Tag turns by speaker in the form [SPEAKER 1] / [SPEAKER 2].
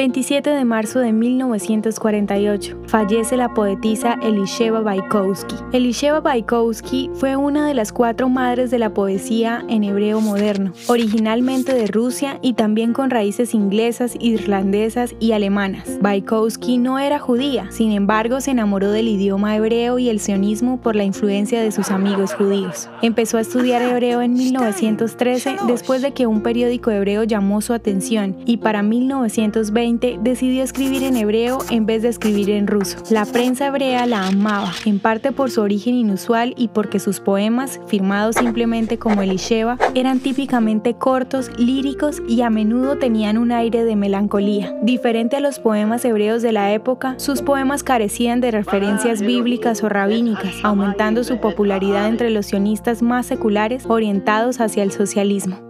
[SPEAKER 1] 27 de marzo de 1948, fallece la poetisa Elisheva Baikowski. Elisheva Baikowski fue una de las cuatro madres de la poesía en hebreo moderno, originalmente de Rusia y también con raíces inglesas, irlandesas y alemanas. Baikowski no era judía, sin embargo se enamoró del idioma hebreo y el sionismo por la influencia de sus amigos judíos. Empezó a estudiar hebreo en 1913 después de que un periódico hebreo llamó su atención y para 1920 decidió escribir en hebreo en vez de escribir en ruso. La prensa hebrea la amaba, en parte por su origen inusual y porque sus poemas, firmados simplemente como Elisheva, eran típicamente cortos, líricos y a menudo tenían un aire de melancolía. Diferente a los poemas hebreos de la época, sus poemas carecían de referencias bíblicas o rabínicas, aumentando su popularidad entre los sionistas más seculares orientados hacia el socialismo.